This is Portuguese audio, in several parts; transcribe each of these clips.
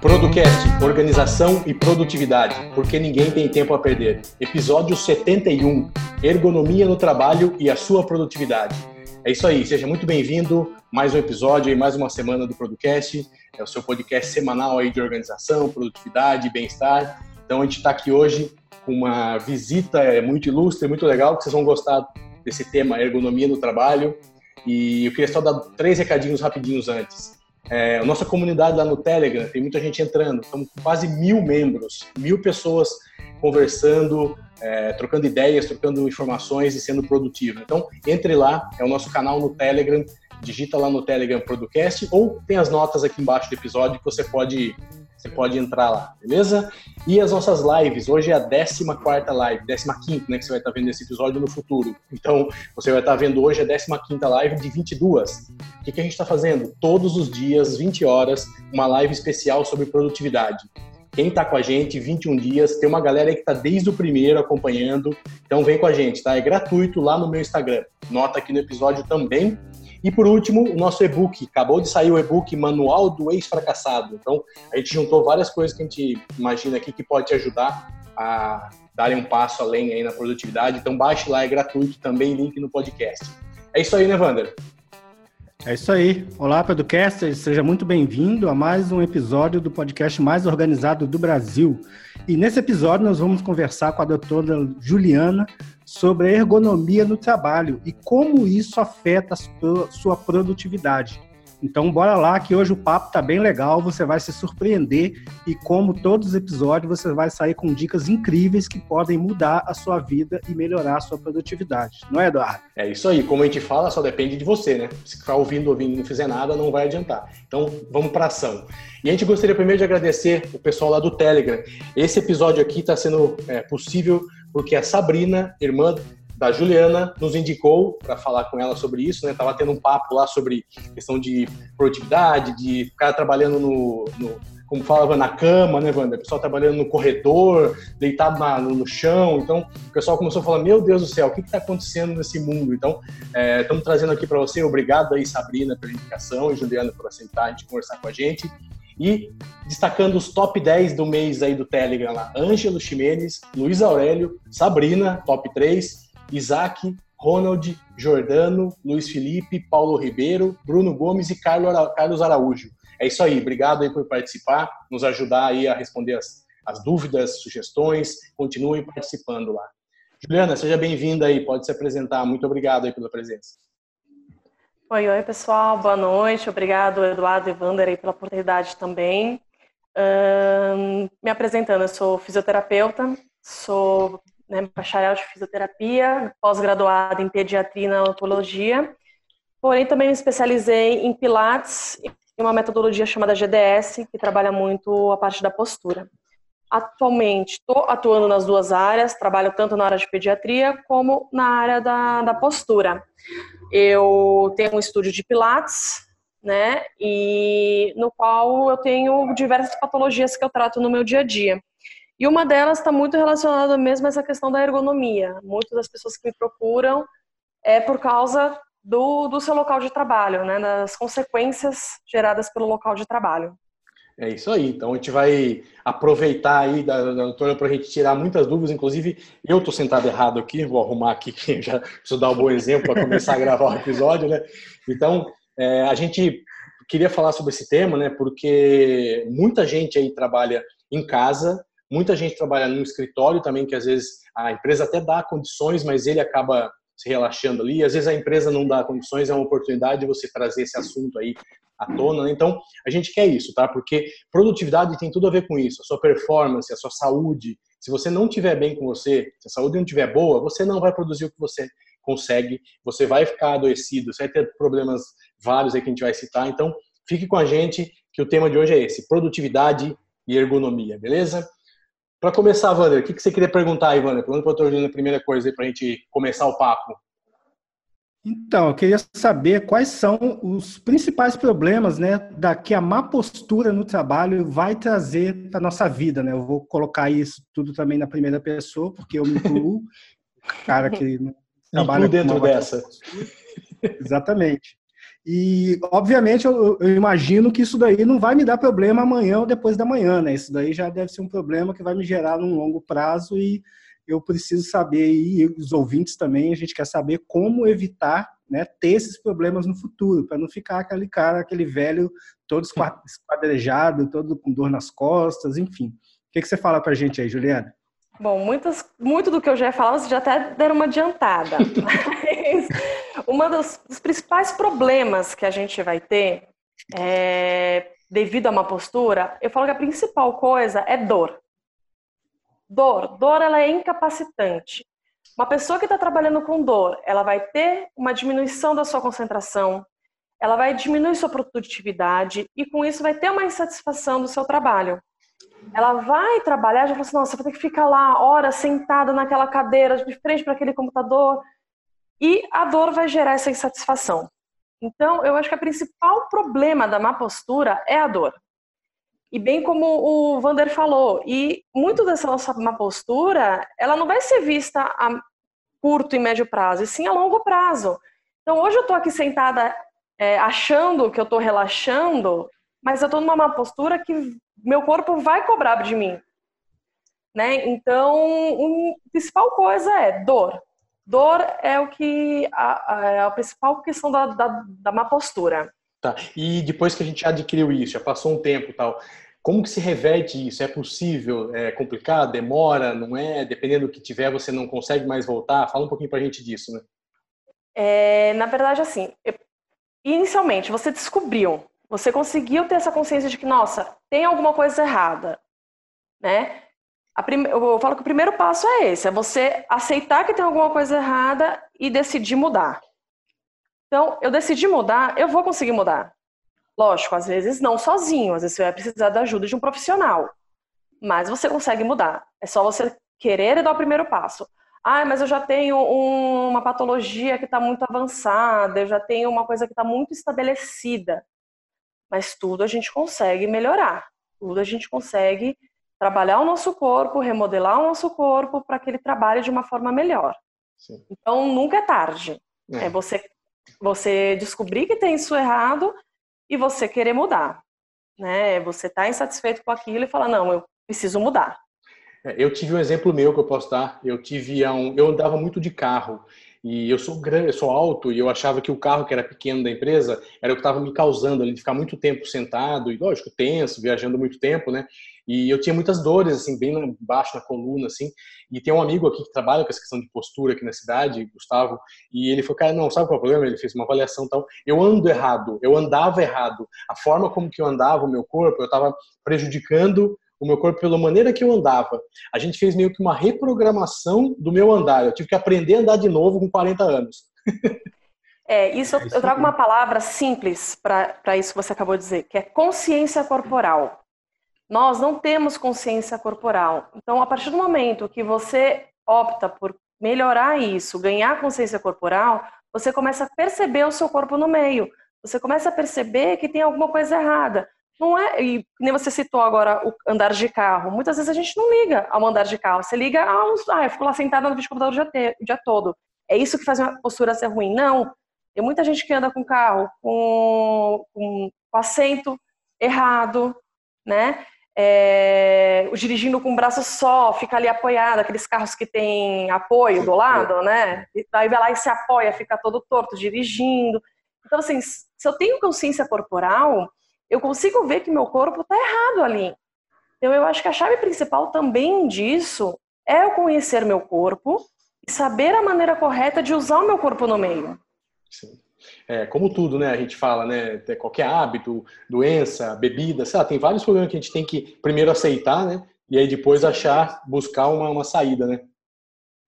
Producast, organização e produtividade, porque ninguém tem tempo a perder. Episódio 71, ergonomia no trabalho e a sua produtividade. É isso aí, seja muito bem-vindo. Mais um episódio e mais uma semana do Producast. É o seu podcast semanal aí de organização, produtividade, bem-estar. Então a gente está aqui hoje com uma visita é, muito ilustre, muito legal, que vocês vão gostar desse tema ergonomia no trabalho. E eu queria só dar três recadinhos rapidinhos antes. É, a nossa comunidade lá no Telegram, tem muita gente entrando, estamos com quase mil membros, mil pessoas conversando, é, trocando ideias, trocando informações e sendo produtivo. Então, entre lá, é o nosso canal no Telegram, digita lá no Telegram Producast ou tem as notas aqui embaixo do episódio que você pode você pode entrar lá, beleza? E as nossas lives, hoje é a 14 live, 15 né, que você vai estar vendo esse episódio no futuro. Então, você vai estar vendo hoje a 15 live de 22. O que, que a gente está fazendo? Todos os dias, 20 horas, uma live especial sobre produtividade. Quem está com a gente, 21 dias, tem uma galera que está desde o primeiro acompanhando, então vem com a gente, tá? É gratuito lá no meu Instagram. Nota aqui no episódio também, e por último, o nosso e-book. Acabou de sair o e-book Manual do Ex-Fracassado. Então, a gente juntou várias coisas que a gente imagina aqui que pode te ajudar a darem um passo além aí na produtividade. Então, baixe lá, é gratuito também, link no podcast. É isso aí, né, Wander? É isso aí. Olá, Pedrocaster, seja muito bem-vindo a mais um episódio do podcast mais organizado do Brasil. E nesse episódio nós vamos conversar com a doutora Juliana sobre a ergonomia no trabalho e como isso afeta a sua produtividade. Então, bora lá que hoje o papo tá bem legal, você vai se surpreender e como todos os episódios, você vai sair com dicas incríveis que podem mudar a sua vida e melhorar a sua produtividade. Não é, Eduardo? É isso aí. Como a gente fala, só depende de você, né? Se ficar ouvindo, ouvindo e não fizer nada, não vai adiantar. Então, vamos para ação. E a gente gostaria primeiro de agradecer o pessoal lá do Telegram. Esse episódio aqui está sendo é, possível porque a Sabrina, irmã da Juliana, nos indicou para falar com ela sobre isso, né? Tava tendo um papo lá sobre questão de produtividade, de ficar trabalhando no, no como falava, na cama, né, Wander? O pessoal trabalhando no corredor, deitado na, no, chão. Então, o pessoal começou a falar: Meu Deus do céu, o que está acontecendo nesse mundo? Então, estamos é, trazendo aqui para você. Obrigado aí, Sabrina, pela indicação e Juliana por aceitar a gente conversar com a gente. E destacando os top 10 do mês aí do Telegram lá: Ângelo Ximenes, Luiz Aurélio, Sabrina, top 3, Isaac, Ronald, Jordano, Luiz Felipe, Paulo Ribeiro, Bruno Gomes e Carlos Araújo. É isso aí, obrigado aí por participar, nos ajudar aí a responder as, as dúvidas, sugestões, continuem participando lá. Juliana, seja bem-vinda aí, pode se apresentar. Muito obrigado aí pela presença. Oi, oi, pessoal, boa noite. Obrigado, Eduardo e Wander, aí, pela oportunidade também. Um, me apresentando, eu sou fisioterapeuta, sou né, bacharel de fisioterapia, pós-graduada em pediatria e neonatologia, porém também me especializei em pilates e uma metodologia chamada GDS, que trabalha muito a parte da postura. Atualmente estou atuando nas duas áreas, trabalho tanto na área de pediatria como na área da, da postura. Eu tenho um estúdio de pilates, né, e no qual eu tenho diversas patologias que eu trato no meu dia a dia. E uma delas está muito relacionada mesmo a essa questão da ergonomia. Muitas das pessoas que me procuram é por causa do, do seu local de trabalho, né, das consequências geradas pelo local de trabalho. É isso aí. Então a gente vai aproveitar aí da, da para a gente tirar muitas dúvidas. Inclusive, eu estou sentado errado aqui, vou arrumar aqui, que já preciso dar um bom exemplo para começar a gravar o episódio, né? Então, é, a gente queria falar sobre esse tema, né? Porque muita gente aí trabalha em casa Muita gente trabalha no escritório também, que às vezes a empresa até dá condições, mas ele acaba se relaxando ali. Às vezes a empresa não dá condições, é uma oportunidade de você trazer esse assunto aí à tona. Né? Então, a gente quer isso, tá? Porque produtividade tem tudo a ver com isso. A sua performance, a sua saúde. Se você não estiver bem com você, se a saúde não estiver boa, você não vai produzir o que você consegue, você vai ficar adoecido, você vai ter problemas vários aí que a gente vai citar. Então, fique com a gente, que o tema de hoje é esse: produtividade e ergonomia, beleza? Para começar, Wander, o que, que você queria perguntar aí, Wander? Pergunta para o doutor a primeira coisa aí para a gente começar o papo. Então, eu queria saber quais são os principais problemas, né, da que a má postura no trabalho vai trazer para nossa vida, né? Eu vou colocar isso tudo também na primeira pessoa, porque eu me incluo, cara que trabalha dentro dessa. Exatamente. E, obviamente, eu, eu, imagino que isso daí não vai me dar problema amanhã ou depois da manhã, né? Isso daí já deve ser um problema que vai me gerar num longo prazo e eu preciso saber, e os ouvintes também, a gente quer saber como evitar né, ter esses problemas no futuro, para não ficar aquele cara, aquele velho todo esquadrejado, todo com dor nas costas, enfim. O que, que você fala para a gente aí, Juliana? Bom, muitas, muito do que eu já ia falar, vocês já até deram uma adiantada. Mas um dos, dos, principais problemas que a gente vai ter é, devido a uma postura, eu falo que a principal coisa é dor. Dor. Dor, ela é incapacitante. Uma pessoa que está trabalhando com dor, ela vai ter uma diminuição da sua concentração, ela vai diminuir sua produtividade e com isso vai ter uma insatisfação do seu trabalho. Ela vai trabalhar, já fala assim, nossa, vou ter que ficar lá horas sentada naquela cadeira, de frente para aquele computador, e a dor vai gerar essa insatisfação. Então, eu acho que o principal problema da má postura é a dor. E bem como o Vander falou, e muito dessa nossa má postura, ela não vai ser vista a curto e médio prazo, e sim a longo prazo. Então, hoje eu estou aqui sentada é, achando que eu estou relaxando, mas eu estou numa má postura que meu corpo vai cobrar de mim. Né? Então, a principal coisa é dor. Dor é o que a, a, é a principal questão da, da, da má postura. Tá. E depois que a gente adquiriu isso, já passou um tempo tal, como que se reverte isso? É possível? É complicado? Demora? Não é? Dependendo do que tiver, você não consegue mais voltar? Fala um pouquinho pra gente disso, né? É, na verdade, assim, inicialmente, você descobriu, você conseguiu ter essa consciência de que, nossa, tem alguma coisa errada, né? Prime... Eu falo que o primeiro passo é esse, é você aceitar que tem alguma coisa errada e decidir mudar. Então, eu decidi mudar, eu vou conseguir mudar. Lógico, às vezes não sozinho, às vezes você vai precisar da ajuda de um profissional. Mas você consegue mudar. É só você querer e dar o primeiro passo. Ah, mas eu já tenho um, uma patologia que está muito avançada, eu já tenho uma coisa que está muito estabelecida. Mas tudo a gente consegue melhorar. Tudo a gente consegue trabalhar o nosso corpo, remodelar o nosso corpo para que ele trabalhe de uma forma melhor. Sim. Então nunca é tarde. É. é você você descobrir que tem isso errado e você querer mudar. Né? Você está insatisfeito com aquilo e fala, não, eu preciso mudar. É, eu tive um exemplo meu que eu posso dar. Eu tive um, eu andava muito de carro e eu sou grande, eu sou alto e eu achava que o carro que era pequeno da empresa era o que estava me causando ali de ficar muito tempo sentado e lógico tenso, viajando muito tempo, né? E eu tinha muitas dores, assim, bem baixo na coluna, assim. E tem um amigo aqui que trabalha com essa questão de postura aqui na cidade, Gustavo, e ele falou, cara, não, sabe qual é o problema? Ele fez uma avaliação tal. Eu ando errado, eu andava errado. A forma como que eu andava, o meu corpo, eu estava prejudicando o meu corpo pela maneira que eu andava. A gente fez meio que uma reprogramação do meu andar. Eu tive que aprender a andar de novo com 40 anos. É, isso, isso eu trago uma palavra simples para isso que você acabou de dizer, que é consciência corporal. Nós não temos consciência corporal. Então, a partir do momento que você opta por melhorar isso, ganhar consciência corporal, você começa a perceber o seu corpo no meio. Você começa a perceber que tem alguma coisa errada. Não é, e nem você citou agora o andar de carro. Muitas vezes a gente não liga ao andar de carro. Você liga aos, ah, eu fico lá sentada no vídeo computador o dia, o dia todo. É isso que faz uma postura ser ruim? Não. Tem muita gente que anda com carro com, com, com assento errado, né? É, dirigindo com o braço só, fica ali apoiado, aqueles carros que tem apoio do lado, né? E daí vai lá e se apoia, fica todo torto dirigindo. Então, assim, se eu tenho consciência corporal, eu consigo ver que meu corpo está errado ali. Então, eu acho que a chave principal também disso é eu conhecer meu corpo e saber a maneira correta de usar o meu corpo no meio. Sim. É, como tudo, né? A gente fala, né? Qualquer hábito, doença, bebida, sei lá, tem vários problemas que a gente tem que primeiro aceitar, né? E aí depois achar, buscar uma, uma saída, né?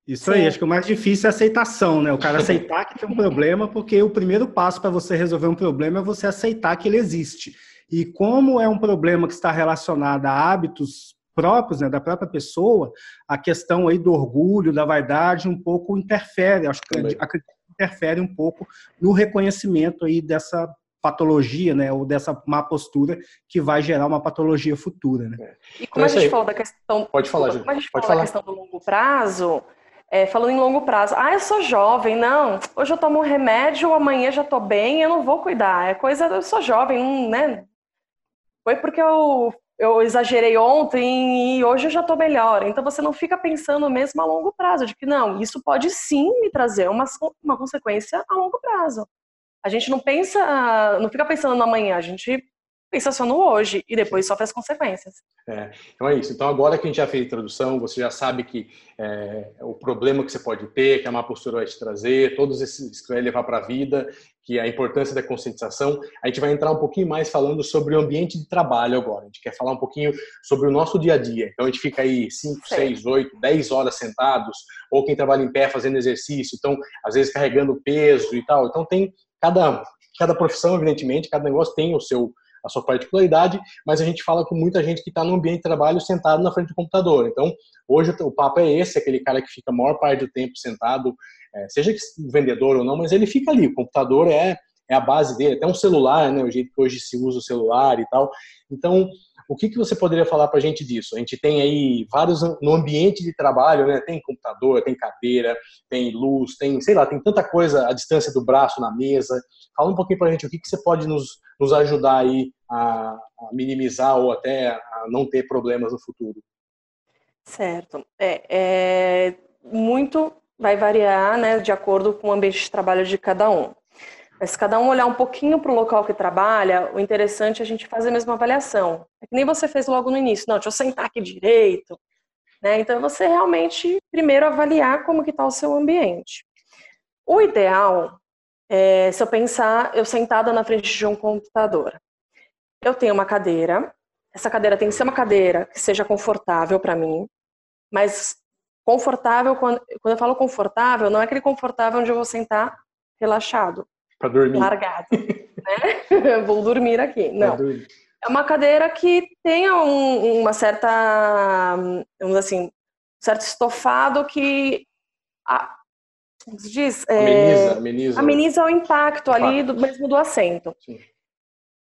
Isso aí, acho que o mais difícil é a aceitação, né? O cara aceitar que tem um problema, porque o primeiro passo para você resolver um problema é você aceitar que ele existe. E como é um problema que está relacionado a hábitos próprios, né, da própria pessoa, a questão aí do orgulho, da vaidade, um pouco interfere. Acho que acredito interfere um pouco no reconhecimento aí dessa patologia, né, ou dessa má postura que vai gerar uma patologia futura, né? É. E como então, a gente falou da questão, pode falar, como a gente pode falou falar. da questão do longo prazo, é, falando em longo prazo, ah, eu sou jovem, não, hoje eu tomo um remédio, amanhã já tô bem, eu não vou cuidar, é coisa, eu sou jovem, né? Foi porque eu, eu exagerei ontem e hoje eu já tô melhor. Então você não fica pensando mesmo a longo prazo, de que não, isso pode sim me trazer uma, uma consequência a longo prazo. A gente não pensa, não fica pensando no amanhã, a gente pensa só no hoje e depois sofre as consequências. É, então é isso. Então agora que a gente já fez a introdução, você já sabe que é, o problema que você pode ter, que a má postura vai te trazer, todos esses que vai levar para a vida, que a importância da conscientização. A gente vai entrar um pouquinho mais falando sobre o ambiente de trabalho agora. A gente quer falar um pouquinho sobre o nosso dia a dia. Então a gente fica aí 5, 6, 8, 10 horas sentados, ou quem trabalha em pé fazendo exercício, então às vezes carregando peso e tal. Então tem cada cada profissão, evidentemente, cada negócio tem o seu a sua particularidade, mas a gente fala com muita gente que está no ambiente de trabalho sentado na frente do computador. Então, hoje o papo é esse, aquele cara que fica a maior parte do tempo sentado, é, seja vendedor ou não, mas ele fica ali, o computador é, é a base dele, até um celular, né, o jeito que hoje se usa o celular e tal. Então, o que, que você poderia falar para a gente disso? A gente tem aí vários no ambiente de trabalho, né? Tem computador, tem cadeira, tem luz, tem, sei lá, tem tanta coisa à distância do braço na mesa. Fala um pouquinho para a gente o que, que você pode nos, nos ajudar aí a, a minimizar ou até a não ter problemas no futuro. Certo. É, é, muito vai variar né, de acordo com o ambiente de trabalho de cada um. Mas se cada um olhar um pouquinho para o local que trabalha, o interessante é a gente fazer a mesma avaliação. É que nem você fez logo no início. Não, deixa eu sentar aqui direito. Né? Então, você realmente primeiro avaliar como que está o seu ambiente. O ideal é, se eu pensar, eu sentada na frente de um computador. Eu tenho uma cadeira. Essa cadeira tem que ser uma cadeira que seja confortável para mim, mas confortável, quando, quando eu falo confortável, não é aquele confortável onde eu vou sentar relaxado. Para dormir. Largado. né? Vou dormir aqui. Não. É uma cadeira que tenha um, uma certa, vamos assim, um certo estofado que a, diz? Ameniza, é, ameniza. ameniza o impacto ali do mesmo do assento. Sim.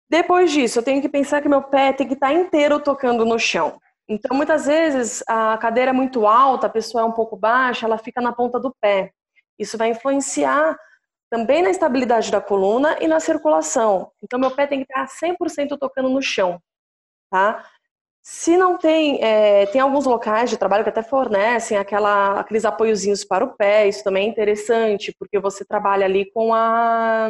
Depois disso, eu tenho que pensar que meu pé tem que estar inteiro tocando no chão. Então, muitas vezes, a cadeira é muito alta, a pessoa é um pouco baixa, ela fica na ponta do pé. Isso vai influenciar também na estabilidade da coluna e na circulação. Então, meu pé tem que estar 100% tocando no chão, tá? Se não tem, é, tem alguns locais de trabalho que até fornecem aquela, aqueles apoiozinhos para o pé, isso também é interessante, porque você trabalha ali com a,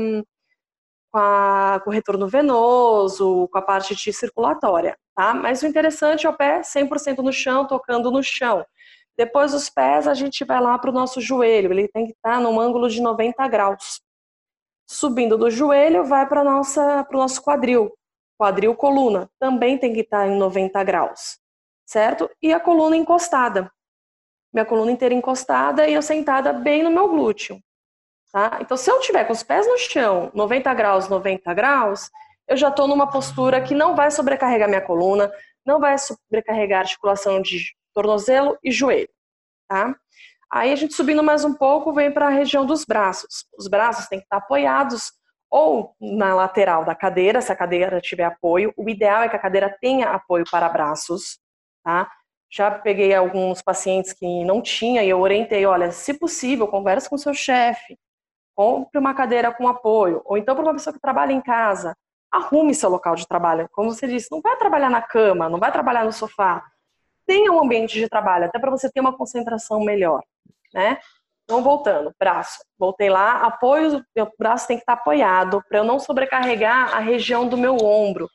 com, a, com o retorno venoso, com a parte de circulatória, tá? Mas o interessante é o pé 100% no chão, tocando no chão. Depois dos pés, a gente vai lá para o nosso joelho, ele tem que estar tá num ângulo de 90 graus. Subindo do joelho, vai para o nosso quadril, quadril coluna, também tem que estar em 90 graus, certo? E a coluna encostada. Minha coluna inteira encostada e eu sentada bem no meu glúteo. Tá? Então, se eu tiver com os pés no chão, 90 graus, 90 graus, eu já estou numa postura que não vai sobrecarregar minha coluna, não vai sobrecarregar a articulação de tornozelo e joelho, tá? Aí a gente subindo mais um pouco, vem para a região dos braços. Os braços têm que estar apoiados ou na lateral da cadeira, se a cadeira tiver apoio. O ideal é que a cadeira tenha apoio para braços, tá? Já peguei alguns pacientes que não tinha e eu orientei, olha, se possível, converse com seu chefe, compre uma cadeira com apoio, ou então para uma pessoa que trabalha em casa, arrume seu local de trabalho. Como você disse, não vai trabalhar na cama, não vai trabalhar no sofá. Tenha um ambiente de trabalho, até para você ter uma concentração melhor, né? Então, voltando, braço. Voltei lá, apoio, meu braço tem que estar apoiado para eu não sobrecarregar a região do meu ombro.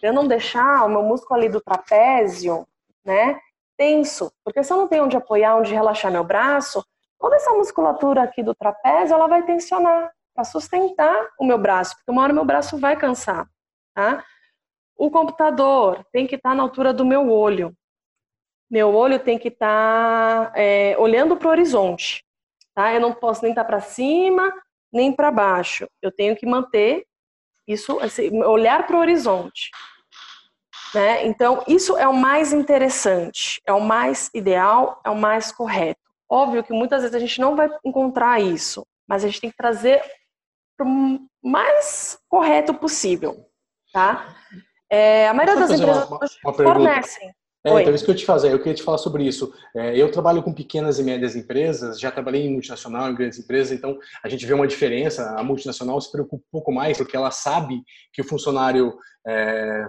Para eu não deixar o meu músculo ali do trapézio, né, tenso. Porque se eu não tenho onde apoiar, onde relaxar meu braço, toda essa musculatura aqui do trapézio, ela vai tensionar para sustentar o meu braço, porque uma hora meu braço vai cansar, tá? O computador tem que estar na altura do meu olho. Meu olho tem que estar é, olhando para o horizonte tá? Eu não posso nem estar para cima, nem para baixo. Eu tenho que manter isso, assim, olhar para o horizonte. Né? Então, isso é o mais interessante, é o mais ideal, é o mais correto. Óbvio que muitas vezes a gente não vai encontrar isso mas a gente tem que trazer para o mais correto possível, tá? É, a maioria das empresas uma, uma fornecem. É, então, isso que eu te fazer, eu queria te falar sobre isso. É, eu trabalho com pequenas e médias empresas, já trabalhei em multinacional, em grandes empresas, então a gente vê uma diferença. A multinacional se preocupa um pouco mais, porque ela sabe que o funcionário é,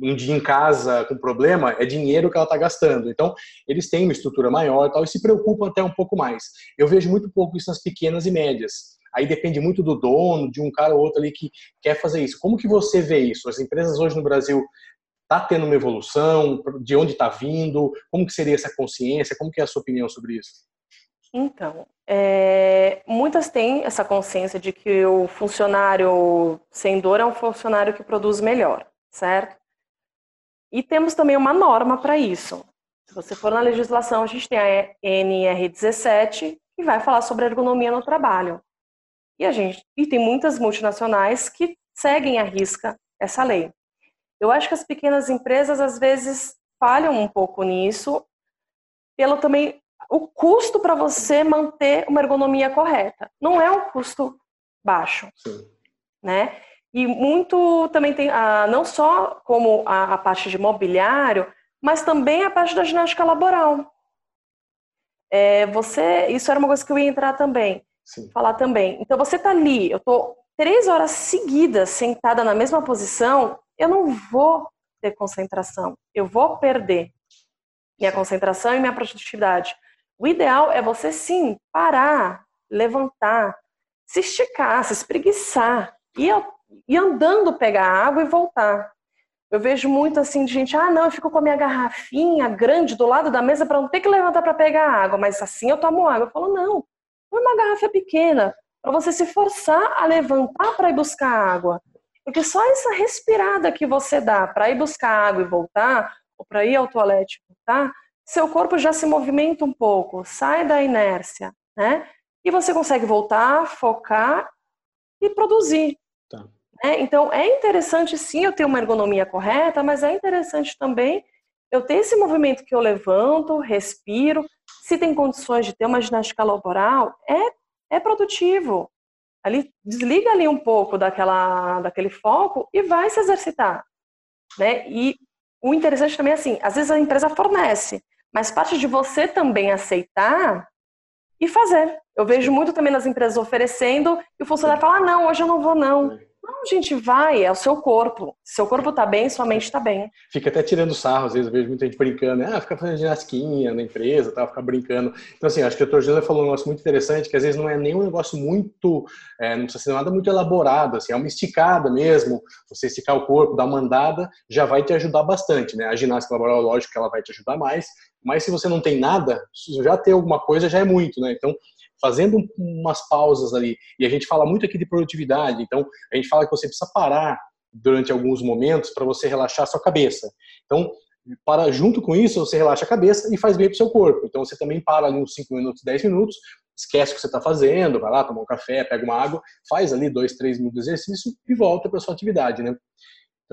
um dia em casa com problema, é dinheiro que ela está gastando. Então, eles têm uma estrutura maior e tal, e se preocupam até um pouco mais. Eu vejo muito pouco isso nas pequenas e médias. Aí depende muito do dono, de um cara ou outro ali que quer fazer isso. Como que você vê isso? As empresas hoje no Brasil está tendo uma evolução? De onde está vindo? Como que seria essa consciência? Como que é a sua opinião sobre isso? Então, é, muitas têm essa consciência de que o funcionário sem dor é um funcionário que produz melhor, certo? E temos também uma norma para isso. Se você for na legislação, a gente tem a NR17, que vai falar sobre ergonomia no trabalho. E a gente e tem muitas multinacionais que seguem à risca essa lei. Eu acho que as pequenas empresas às vezes falham um pouco nisso, pelo também o custo para você manter uma ergonomia correta. Não é um custo baixo, Sim. né? E muito também tem, ah, não só como a, a, parte de mobiliário, mas também a parte da ginástica laboral. É, você, isso era uma coisa que eu ia entrar também, Sim. falar também. Então você está ali, eu estou três horas seguidas sentada na mesma posição, eu não vou ter concentração, eu vou perder minha concentração e minha produtividade. O ideal é você sim parar, levantar, se esticar, se espreguiçar, e andando pegar água e voltar. Eu vejo muito assim de gente, ah, não, eu fico com a minha garrafinha grande do lado da mesa para não ter que levantar para pegar água, mas assim eu tomo água. Eu falo, não, põe uma garrafa pequena para você se forçar a levantar para ir buscar água. Porque só essa respirada que você dá para ir buscar água e voltar, ou para ir ao toalete e voltar, seu corpo já se movimenta um pouco, sai da inércia, né? E você consegue voltar, focar e produzir. Tá. É, então, é interessante sim eu ter uma ergonomia correta, mas é interessante também eu ter esse movimento que eu levanto, respiro. Se tem condições de ter uma ginástica laboral, é, é produtivo. Ali, desliga ali um pouco daquela, daquele foco e vai se exercitar. Né? E o interessante também é assim, às vezes a empresa fornece, mas parte de você também aceitar e fazer. Eu vejo muito também nas empresas oferecendo e o funcionário fala, ah, não, hoje eu não vou não. Não, gente, vai, é o seu corpo. Se seu corpo tá bem, sua mente tá bem. Fica até tirando sarro, às vezes eu vejo muita gente brincando, ah, fica fazendo ginasquinha na empresa, tá, fica brincando. Então, assim, acho que a doutor José falou um negócio muito interessante, que às vezes não é nem um negócio muito, é, não precisa ser nada muito elaborado, assim, é uma esticada mesmo, você esticar o corpo, dar uma andada, já vai te ajudar bastante, né? A ginástica laboral, lógico que ela vai te ajudar mais, mas se você não tem nada, já ter alguma coisa já é muito, né? Então, fazendo umas pausas ali. E a gente fala muito aqui de produtividade, então a gente fala que você precisa parar durante alguns momentos para você relaxar a sua cabeça. Então, para junto com isso, você relaxa a cabeça e faz bem para o seu corpo. Então, você também para ali uns 5 minutos, 10 minutos, esquece o que você está fazendo, vai lá tomar um café, pega uma água, faz ali 2, 3 minutos de exercício e volta para sua atividade, né?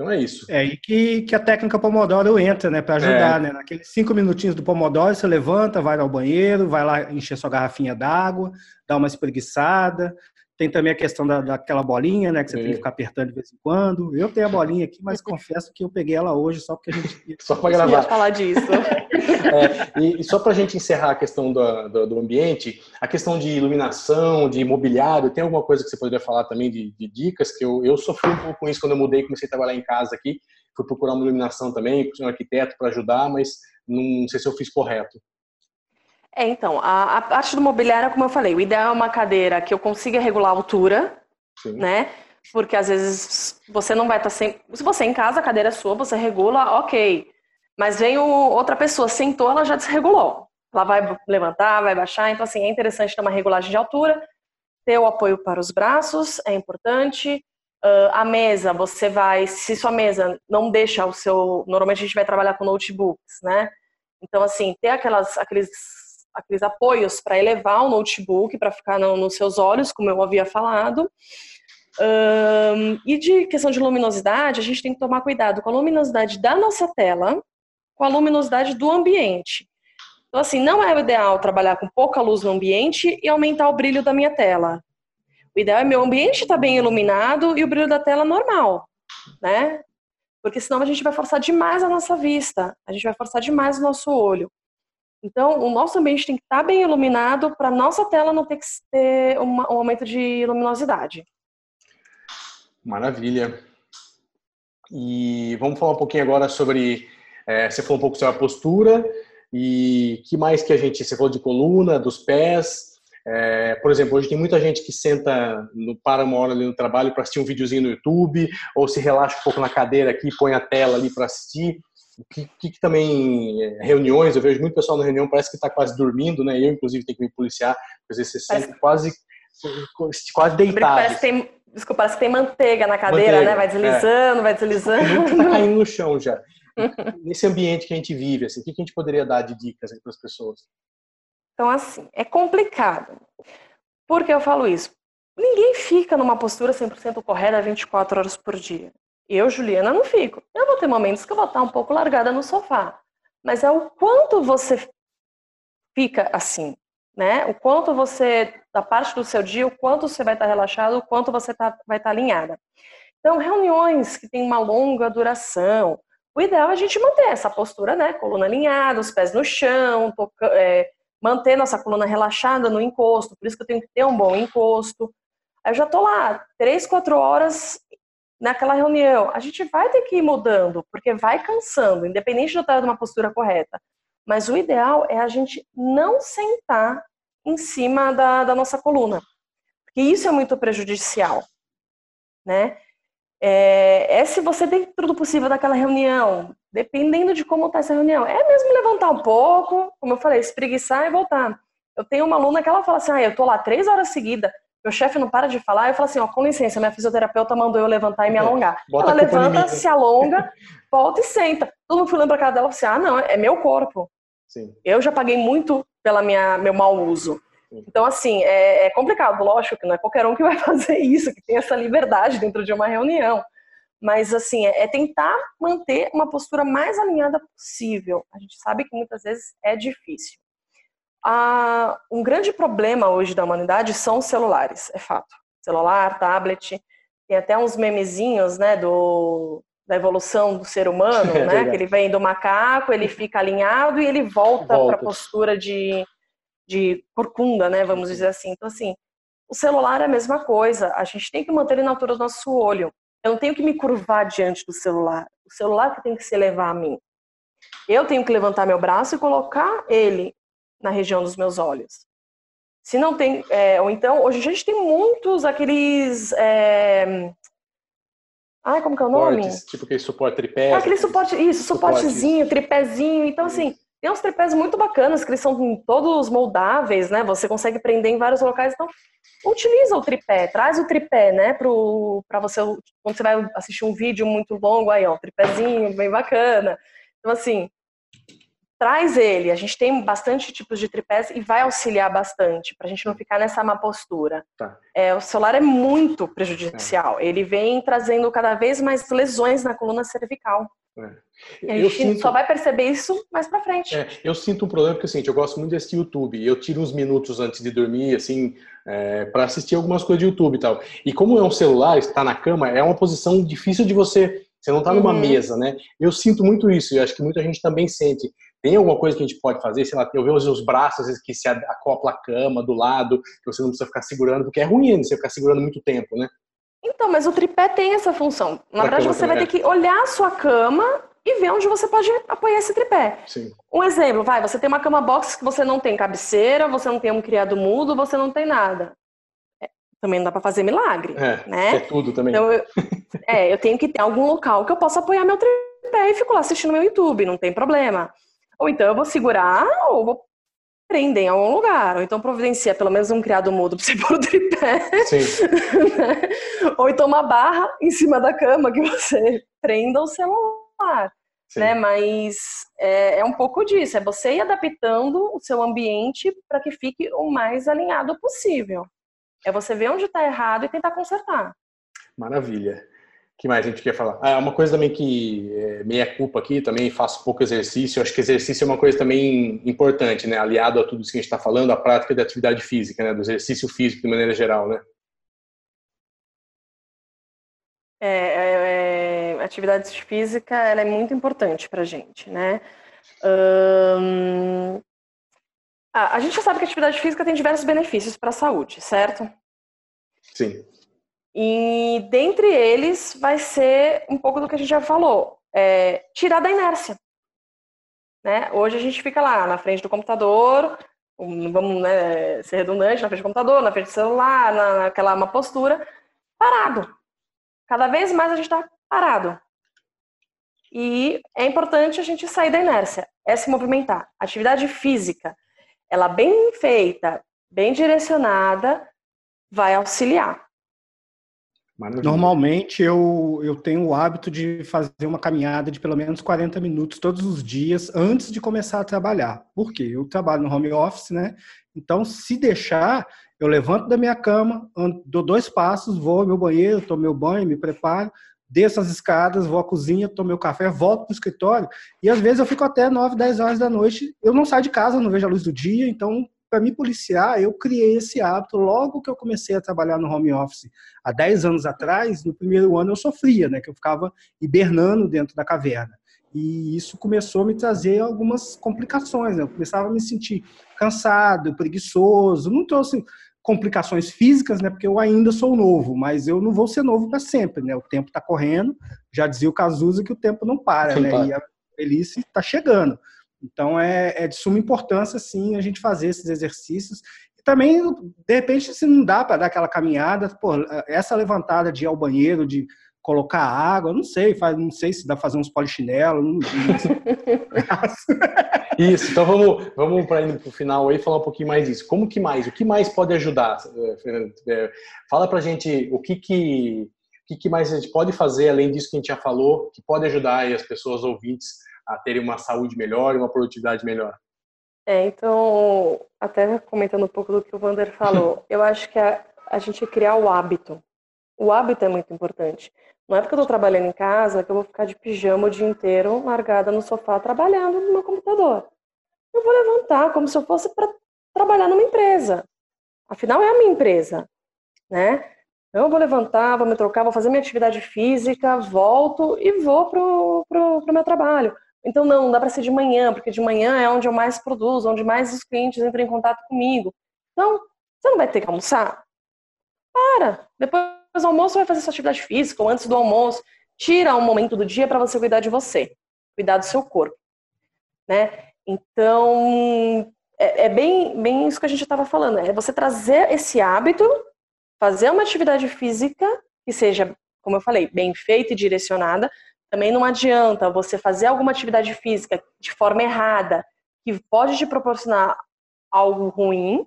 Então é isso. É aí que, que a técnica Pomodoro entra, né? Para ajudar, é. né? Naqueles cinco minutinhos do Pomodoro, você levanta, vai ao banheiro, vai lá encher sua garrafinha d'água, dá uma espreguiçada, tem também a questão da, daquela bolinha, né? Que você tem que ficar apertando de vez em quando. Eu tenho a bolinha aqui, mas confesso que eu peguei ela hoje só porque a gente. só para gravar. falar disso. é, e, e, só para a gente encerrar a questão do, do, do, ambiente, a questão de iluminação, de imobiliário, tem alguma coisa que você poderia falar também de, de dicas? Que eu, eu sofri um pouco com isso quando eu mudei, comecei a trabalhar em casa aqui. Fui procurar uma iluminação também, um arquiteto para ajudar, mas não sei se eu fiz correto. É, então, a, a, parte do mobiliário, como eu falei, o ideal é uma cadeira que eu consiga regular a altura, Sim. né? Porque às vezes você não vai estar tá sem. Se você é em casa, a cadeira é sua, você regula, ok. Mas vem o, outra pessoa, sentou, ela já desregulou. Ela vai levantar, vai baixar. Então, assim, é interessante ter uma regulagem de altura, ter o apoio para os braços, é importante. Uh, a mesa, você vai, se sua mesa não deixa o seu. Normalmente a gente vai trabalhar com notebooks, né? Então, assim, ter aquelas, aqueles aqueles apoios para elevar o notebook, para ficar no, nos seus olhos, como eu havia falado. Um, e de questão de luminosidade, a gente tem que tomar cuidado com a luminosidade da nossa tela, com a luminosidade do ambiente. Então, assim, não é o ideal trabalhar com pouca luz no ambiente e aumentar o brilho da minha tela. O ideal é meu ambiente estar tá bem iluminado e o brilho da tela normal, né? Porque senão a gente vai forçar demais a nossa vista, a gente vai forçar demais o nosso olho. Então, o nosso ambiente tem que estar bem iluminado para nossa tela não ter que ter um aumento de luminosidade. Maravilha. E vamos falar um pouquinho agora sobre. É, você falou um pouco sobre a postura e que mais que a gente. Você falou de coluna, dos pés. É, por exemplo, hoje tem muita gente que senta, no, para uma hora ali no trabalho para assistir um videozinho no YouTube, ou se relaxa um pouco na cadeira aqui, põe a tela ali para assistir. O que, que, que, também é, reuniões, eu vejo muito pessoal na reunião, parece que está quase dormindo, né? Eu, inclusive, tenho que me policiar, às vezes você sente quase, quase deitado. Parece que tem, desculpa, parece que tem manteiga na cadeira, manteiga, né? Vai deslizando, é. vai deslizando. Está caindo no chão já. Nesse ambiente que a gente vive, assim, o que a gente poderia dar de dicas para as pessoas? Então, assim, é complicado. Por que eu falo isso? Ninguém fica numa postura 100% correta 24 horas por dia. Eu, Juliana, não fico. Eu vou ter momentos que eu vou estar um pouco largada no sofá. Mas é o quanto você fica assim, né? O quanto você, da parte do seu dia, o quanto você vai estar relaxado, o quanto você tá, vai estar alinhada. Então, reuniões que têm uma longa duração, o ideal é a gente manter essa postura, né? Coluna alinhada, os pés no chão, toca, é, manter nossa coluna relaxada no encosto, por isso que eu tenho que ter um bom encosto. Eu já tô lá, três, quatro horas naquela reunião. A gente vai ter que ir mudando, porque vai cansando, independente de eu estar numa postura correta. Mas o ideal é a gente não sentar em cima da, da nossa coluna, porque isso é muito prejudicial, né? É, é, se você dentro do possível daquela reunião, dependendo de como está essa reunião. É mesmo levantar um pouco, como eu falei, espreguiçar e voltar. Eu tenho uma aluna que ela fala assim, ah, eu tô lá três horas seguidas, meu chefe não para de falar, eu falo assim, ó, com licença, minha fisioterapeuta mandou eu levantar e me é, alongar. Ela levanta, se alonga, volta e senta. Todo mundo foi lembrar casa dela e assim, ah, não, é meu corpo. Sim. Eu já paguei muito pela minha meu mau uso. Então, assim, é, é, complicado, lógico que não é qualquer um que vai fazer isso, que tem essa liberdade dentro de uma reunião. Mas, assim, é, é tentar manter uma postura mais alinhada possível. A gente sabe que muitas vezes é difícil. Ah, um grande problema hoje da humanidade são os celulares, é fato. Celular, tablet, tem até uns memezinhos, né, do, da evolução do ser humano, é né, que ele vem do macaco, ele fica alinhado e ele volta, volta. para a postura de de corcunda, né, vamos dizer assim. Então, assim, o celular é a mesma coisa, a gente tem que manter ele na altura do nosso olho. Eu não tenho que me curvar diante do celular. O celular que tem que se levar a mim. Eu tenho que levantar meu braço e colocar ele na região dos meus olhos. Se não tem, é, ou então, hoje a gente tem muitos aqueles. É... Ai, como que é o nome? Suportes, tipo aquele suporte tripé. Ah, aquele suporte, isso, suportezinho, suporte. tripézinho. Então, assim, tem uns tripés muito bacanas, que eles são todos moldáveis, né? Você consegue prender em vários locais. Então, utiliza o tripé, traz o tripé, né? Para você, quando você vai assistir um vídeo muito longo, aí, ó, tripézinho bem bacana. Então, assim, traz ele. A gente tem bastante tipos de tripés e vai auxiliar bastante para a gente não ficar nessa má postura. Tá. É, o celular é muito prejudicial. É. Ele vem trazendo cada vez mais lesões na coluna cervical. É. E a gente sinto... só vai perceber isso mais pra frente. É, eu sinto um problema porque assim, eu gosto muito de assistir YouTube. Eu tiro uns minutos antes de dormir, assim, é, para assistir algumas coisas de YouTube e tal. E como é um celular, está na cama, é uma posição difícil de você. Você não está numa uhum. mesa, né? Eu sinto muito isso, e acho que muita gente também sente. Tem alguma coisa que a gente pode fazer? Sei lá, eu vejo os braços, às vezes, que se acopla a cama do lado, que você não precisa ficar segurando, porque é ruim né? você ficar segurando muito tempo, né? Então, mas o tripé tem essa função. Na verdade, você vai ter que olhar a sua cama e ver onde você pode apoiar esse tripé. Sim. Um exemplo, vai, você tem uma cama box que você não tem cabeceira, você não tem um criado mudo, você não tem nada. É, também não dá para fazer milagre, é, né? É tudo também. Então, eu, é, eu tenho que ter algum local que eu possa apoiar meu tripé e fico lá assistindo meu YouTube, não tem problema. Ou então eu vou segurar ou vou prender em algum lugar. Ou então providencia pelo menos um criado mudo para você pôr o tripé. Sim. Né? ou então uma barra em cima da cama que você prenda o celular né? Mas é, é, um pouco disso, é você ir adaptando o seu ambiente para que fique o mais alinhado possível. É você ver onde está errado e tentar consertar. Maravilha. O que mais a gente quer falar? Ah, uma coisa também que é meia culpa aqui, também faço pouco exercício. Acho que exercício é uma coisa também importante, né? Aliado a tudo isso que a gente está falando, a prática de atividade física, né? Do exercício físico de maneira geral, né? É, é, é, atividade física ela é muito importante para a gente, né? Hum, a, a gente já sabe que a atividade física tem diversos benefícios para a saúde, certo? Sim. E dentre eles vai ser um pouco do que a gente já falou, é, tirar da inércia. Né? Hoje a gente fica lá na frente do computador, vamos né, ser redundante, na frente do computador, na frente do celular, na, naquela uma postura, parado. Cada vez mais a gente está parado. E é importante a gente sair da inércia, é se movimentar. Atividade física, ela bem feita, bem direcionada, vai auxiliar. Normalmente eu, eu tenho o hábito de fazer uma caminhada de pelo menos 40 minutos todos os dias antes de começar a trabalhar. Por quê? Eu trabalho no home office, né? Então, se deixar, eu levanto da minha cama, ando, dou dois passos, vou ao meu banheiro, tomo meu banho, me preparo, desço as escadas, vou à cozinha, tomo meu café, volto para o escritório e às vezes eu fico até 9, 10 horas da noite. Eu não saio de casa, não vejo a luz do dia, então para me policiar, eu criei esse hábito logo que eu comecei a trabalhar no home office. Há 10 anos atrás, no primeiro ano eu sofria, né, que eu ficava hibernando dentro da caverna. E isso começou a me trazer algumas complicações, né? Eu começava a me sentir cansado, preguiçoso, não trouxe complicações físicas, né? Porque eu ainda sou novo, mas eu não vou ser novo para sempre, né? O tempo está correndo, já dizia o Cazuza que o tempo não para, não né? Para. E a velhice está chegando. Então, é, é de suma importância, sim, a gente fazer esses exercícios. E também, de repente, se não dá para dar aquela caminhada, pô, essa levantada de ir ao banheiro, de colocar água, não sei, faz, não sei se dá para fazer uns polichinelo. Não, Isso, então vamos, vamos para o final aí falar um pouquinho mais disso. Como que mais? O que mais pode ajudar, eh, Fernando? Eh, fala para gente o que que, o que que mais a gente pode fazer, além disso que a gente já falou, que pode ajudar as pessoas ouvintes a terem uma saúde melhor e uma produtividade melhor? É, então, até comentando um pouco do que o Vander falou, eu acho que a, a gente criar o hábito. O hábito é muito importante. Não é porque eu estou trabalhando em casa que eu vou ficar de pijama o dia inteiro, largada no sofá, trabalhando no meu computador. Eu vou levantar como se eu fosse para trabalhar numa empresa. Afinal, é a minha empresa, né? Eu vou levantar, vou me trocar, vou fazer minha atividade física, volto e vou pro, pro, pro meu trabalho. Então, não, dá para ser de manhã, porque de manhã é onde eu mais produzo, onde mais os clientes entram em contato comigo. Então, você não vai ter que almoçar? Para! Depois do almoço, vai fazer sua atividade física, ou antes do almoço. Tira um momento do dia para você cuidar de você, cuidar do seu corpo. Né? Então, é, é bem, bem isso que a gente estava falando. É você trazer esse hábito, fazer uma atividade física que seja, como eu falei, bem feita e direcionada, também não adianta você fazer alguma atividade física de forma errada, que pode te proporcionar algo ruim,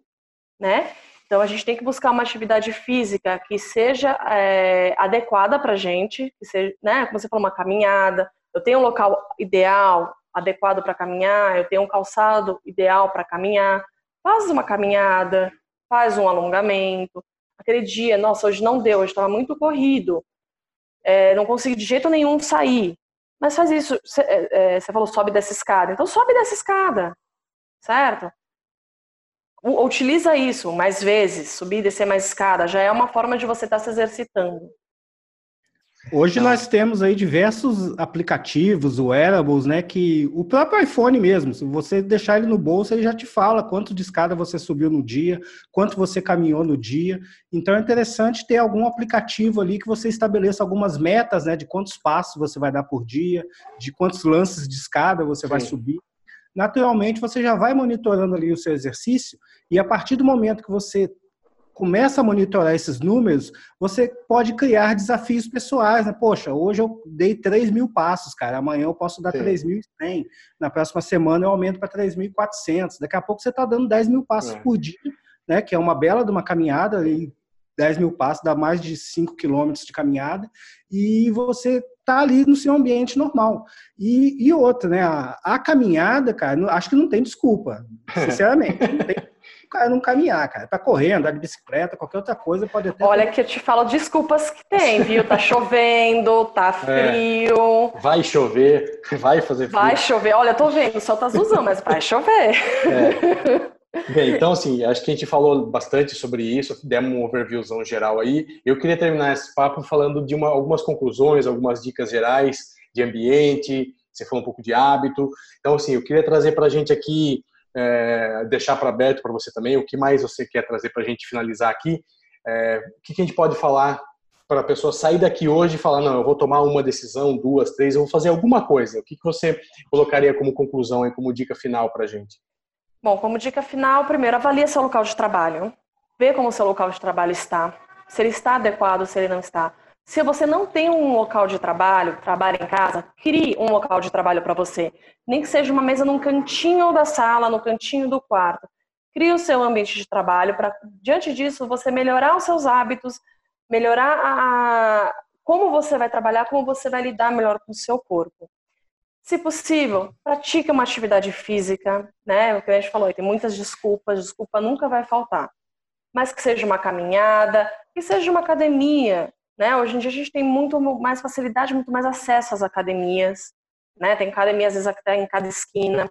né? Então a gente tem que buscar uma atividade física que seja é, adequada para gente, que seja, né? Como você falou, uma caminhada. Eu tenho um local ideal, adequado para caminhar. Eu tenho um calçado ideal para caminhar. Faz uma caminhada, faz um alongamento. Aquele dia, nossa, hoje não deu, hoje estava muito corrido é, não consegui de jeito nenhum sair. Mas faz isso, você é, é falou sobe dessa escada, então sobe dessa escada, certo? Utiliza isso mais vezes, subir e descer mais escada, já é uma forma de você estar tá se exercitando. Hoje Não. nós temos aí diversos aplicativos, wearables, né, que o próprio iPhone mesmo, se você deixar ele no bolso, ele já te fala quanto de escada você subiu no dia, quanto você caminhou no dia. Então é interessante ter algum aplicativo ali que você estabeleça algumas metas, né, de quantos passos você vai dar por dia, de quantos lances de escada você Sim. vai subir. Naturalmente, você já vai monitorando ali o seu exercício e a partir do momento que você começa a monitorar esses números, você pode criar desafios pessoais, né? Poxa, hoje eu dei 3 mil passos, cara, amanhã eu posso dar 3.100, na próxima semana eu aumento para 3.400, daqui a pouco você está dando 10 mil passos é. por dia, né? Que é uma bela de uma caminhada, e 10 mil passos dá mais de 5 quilômetros de caminhada, e você tá ali no seu ambiente normal. E, e outra, né? A, a caminhada, cara, acho que não tem desculpa, sinceramente, não tem cara não caminhar, cara. Pra correr, andar de bicicleta, qualquer outra coisa pode até. Olha que eu te falo desculpas que tem, viu? Tá chovendo, tá é. frio. É. Vai chover, vai fazer frio. Vai chover. Olha, eu tô vendo, só tá usando, mas vai chover. É. Bem, então, assim, acho que a gente falou bastante sobre isso, demos um overviewzão geral aí. Eu queria terminar esse papo falando de uma, algumas conclusões, algumas dicas gerais de ambiente, você falou um pouco de hábito. Então, assim, eu queria trazer para a gente aqui, é, deixar para aberto para você também, o que mais você quer trazer para a gente finalizar aqui. É, o que, que a gente pode falar para a pessoa sair daqui hoje e falar, não, eu vou tomar uma decisão, duas, três, eu vou fazer alguma coisa. O que, que você colocaria como conclusão e como dica final para a gente? Bom, como dica final, primeiro, avalie seu local de trabalho. Vê como o seu local de trabalho está. Se ele está adequado, se ele não está. Se você não tem um local de trabalho, trabalha em casa, crie um local de trabalho para você. Nem que seja uma mesa num cantinho da sala, no cantinho do quarto. Crie o seu ambiente de trabalho para, diante disso, você melhorar os seus hábitos, melhorar a, como você vai trabalhar, como você vai lidar melhor com o seu corpo. Se possível, pratique uma atividade física, né? O que a gente falou, tem muitas desculpas, desculpa nunca vai faltar. Mas que seja uma caminhada, que seja uma academia, né? Hoje em dia a gente tem muito mais facilidade, muito mais acesso às academias, né? Tem academias às vezes até em cada esquina.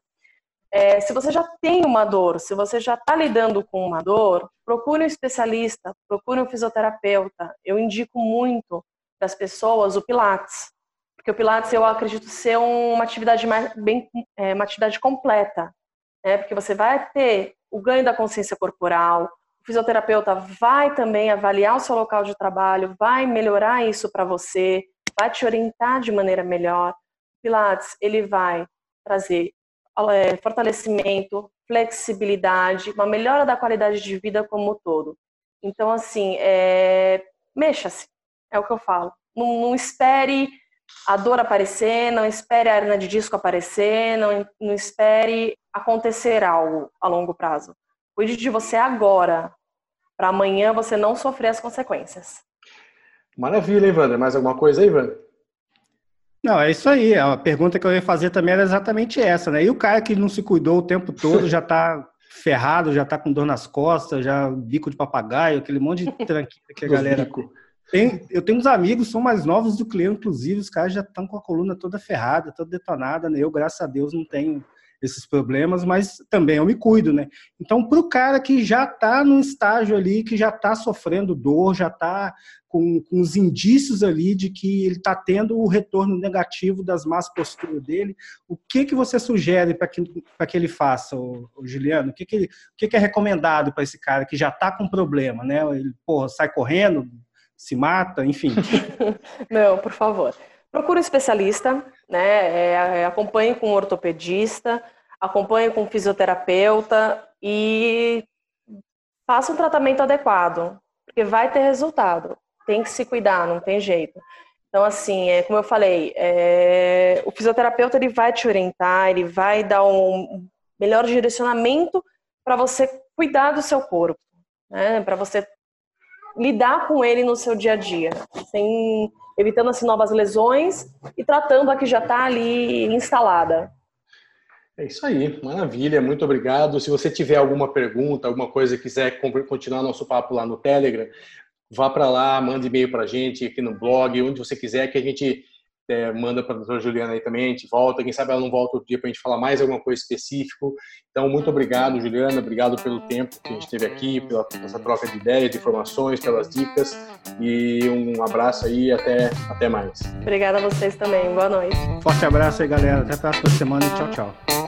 É, se você já tem uma dor, se você já está lidando com uma dor, procure um especialista, procure um fisioterapeuta. Eu indico muito para as pessoas o Pilates. Porque o Pilates eu acredito ser uma atividade mais, bem, é, uma atividade completa, né? Porque você vai ter o ganho da consciência corporal, o fisioterapeuta vai também avaliar o seu local de trabalho, vai melhorar isso para você, vai te orientar de maneira melhor. Pilates ele vai trazer é, fortalecimento, flexibilidade, uma melhora da qualidade de vida como um todo. Então, assim, é... mexa-se, é o que eu falo. Não, não espere a dor aparecer, não espere a hernia de disco aparecer, não, não espere acontecer algo a longo prazo. Cuide de você agora, para amanhã você não sofrer as consequências. Maravilha, Ivana. Mais alguma coisa aí, Ivana? Não, é isso aí. A pergunta que eu ia fazer também era exatamente essa, né? E o cara que não se cuidou o tempo todo já está ferrado, já está com dor nas costas, já bico de papagaio, aquele monte de tranquilo que a galera. Tem, eu tenho uns amigos, são mais novos do que eu, inclusive, os caras já estão com a coluna toda ferrada, toda detonada, né? Eu, graças a Deus, não tenho esses problemas, mas também eu me cuido, né? Então, para o cara que já está num estágio ali, que já está sofrendo dor, já está com, com, os indícios ali de que ele está tendo o retorno negativo das más posturas dele, o que que você sugere para que, que ele faça, o, o Juliano? O que que, o que que é recomendado para esse cara que já está com problema, né? Ele, porra, sai correndo, se mata, enfim. Não, por favor. Procure um especialista, né? É, é, acompanhe com um ortopedista, acompanhe com um fisioterapeuta e faça um tratamento adequado, porque vai ter resultado. Tem que se cuidar, não tem jeito. Então, assim, é, como eu falei, é, o fisioterapeuta ele vai te orientar, ele vai dar um melhor direcionamento para você cuidar do seu corpo, né? Para você lidar com ele no seu dia a dia, sem evitando assim novas lesões e tratando a que já está ali instalada. É isso aí, maravilha, muito obrigado. Se você tiver alguma pergunta, alguma coisa, quiser continuar nosso papo lá no Telegram, vá para lá, manda e-mail para a gente aqui no blog, onde você quiser, que a gente é, manda para a doutora Juliana aí também, a gente volta, quem sabe ela não volta outro dia para a gente falar mais alguma coisa específico. Então, muito obrigado, Juliana, obrigado pelo tempo que a gente teve aqui, pela essa troca de ideias, de informações, pelas dicas e um abraço aí até, até mais. Obrigada a vocês também, boa noite. Forte abraço aí, galera, até a próxima semana e tchau, tchau.